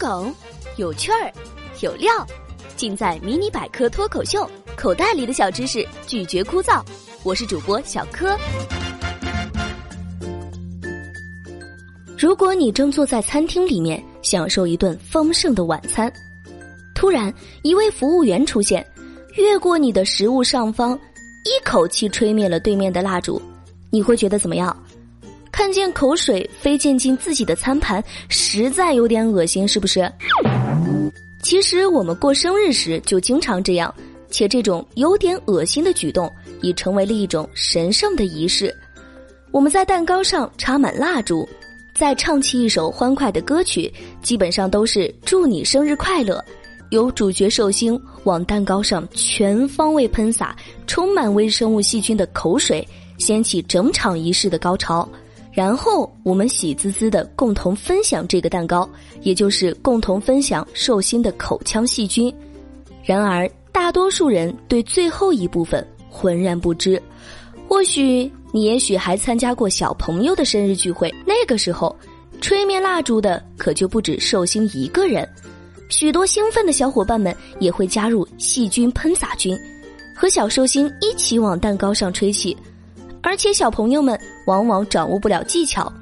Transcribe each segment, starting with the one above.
梗，有趣儿，有料，尽在《迷你百科脱口秀》。口袋里的小知识，拒绝枯燥。我是主播小柯。如果你正坐在餐厅里面享受一顿丰盛的晚餐，突然一位服务员出现，越过你的食物上方，一口气吹灭了对面的蜡烛，你会觉得怎么样？看见口水飞溅进自己的餐盘，实在有点恶心，是不是？其实我们过生日时就经常这样，且这种有点恶心的举动已成为了一种神圣的仪式。我们在蛋糕上插满蜡烛，再唱起一首欢快的歌曲，基本上都是祝你生日快乐。由主角寿星往蛋糕上全方位喷洒充满微生物细菌的口水，掀起整场仪式的高潮。然后我们喜滋滋的共同分享这个蛋糕，也就是共同分享寿星的口腔细菌。然而，大多数人对最后一部分浑然不知。或许你也许还参加过小朋友的生日聚会，那个时候，吹灭蜡烛的可就不止寿星一个人，许多兴奋的小伙伴们也会加入细菌喷洒菌，和小寿星一起往蛋糕上吹气。而且小朋友们往往掌握不了技巧，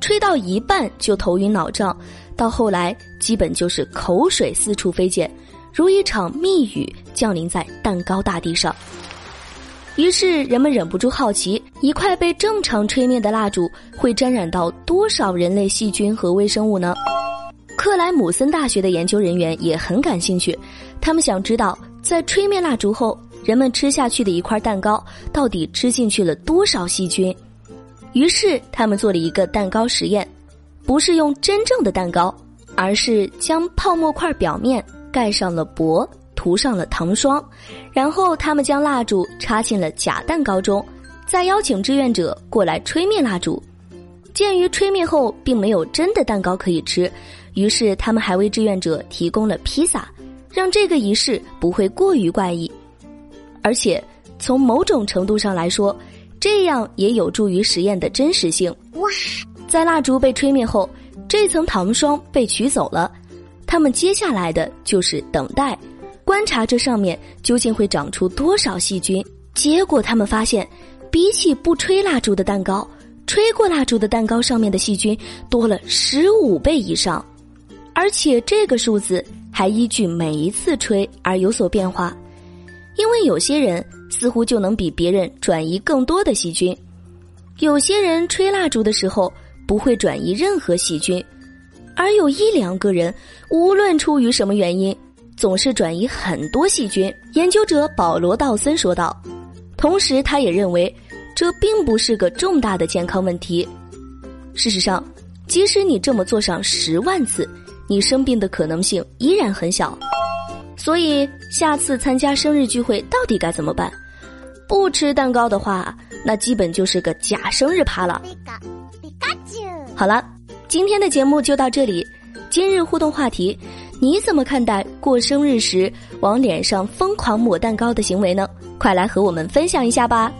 吹到一半就头晕脑胀，到后来基本就是口水四处飞溅，如一场密雨降临在蛋糕大地上。于是人们忍不住好奇：一块被正常吹灭的蜡烛会沾染到多少人类细菌和微生物呢？克莱姆森大学的研究人员也很感兴趣，他们想知道在吹灭蜡烛后。人们吃下去的一块蛋糕，到底吃进去了多少细菌？于是他们做了一个蛋糕实验，不是用真正的蛋糕，而是将泡沫块表面盖上了薄，涂上了糖霜，然后他们将蜡烛插进了假蛋糕中，再邀请志愿者过来吹灭蜡烛。鉴于吹灭后并没有真的蛋糕可以吃，于是他们还为志愿者提供了披萨，让这个仪式不会过于怪异。而且，从某种程度上来说，这样也有助于实验的真实性。在蜡烛被吹灭后，这层糖霜被取走了，他们接下来的就是等待，观察这上面究竟会长出多少细菌。结果他们发现，比起不吹蜡烛的蛋糕，吹过蜡烛的蛋糕上面的细菌多了十五倍以上，而且这个数字还依据每一次吹而有所变化。因为有些人似乎就能比别人转移更多的细菌，有些人吹蜡烛的时候不会转移任何细菌，而有一两个人无论出于什么原因，总是转移很多细菌。研究者保罗·道森说道，同时他也认为这并不是个重大的健康问题。事实上，即使你这么做上十万次，你生病的可能性依然很小。所以，下次参加生日聚会到底该怎么办？不吃蛋糕的话，那基本就是个假生日趴了。好了，今天的节目就到这里。今日互动话题：你怎么看待过生日时往脸上疯狂抹蛋糕的行为呢？快来和我们分享一下吧。